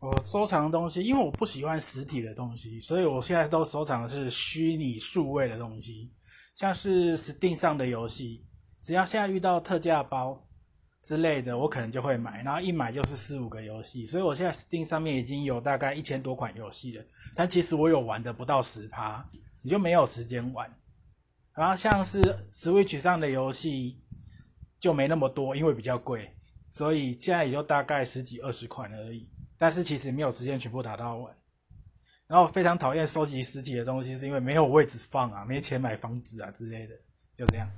我收藏的东西，因为我不喜欢实体的东西，所以我现在都收藏的是虚拟数位的东西，像是 Steam 上的游戏，只要现在遇到特价包之类的，我可能就会买，然后一买就是四五个游戏，所以我现在 Steam 上面已经有大概一千多款游戏了，但其实我有玩的不到十趴，你就没有时间玩。然后像是 Switch 上的游戏就没那么多，因为比较贵，所以现在也就大概十几二十款而已。但是其实没有时间全部打到完。然后非常讨厌收集实体的东西，是因为没有位置放啊，没钱买房子啊之类的，就这样。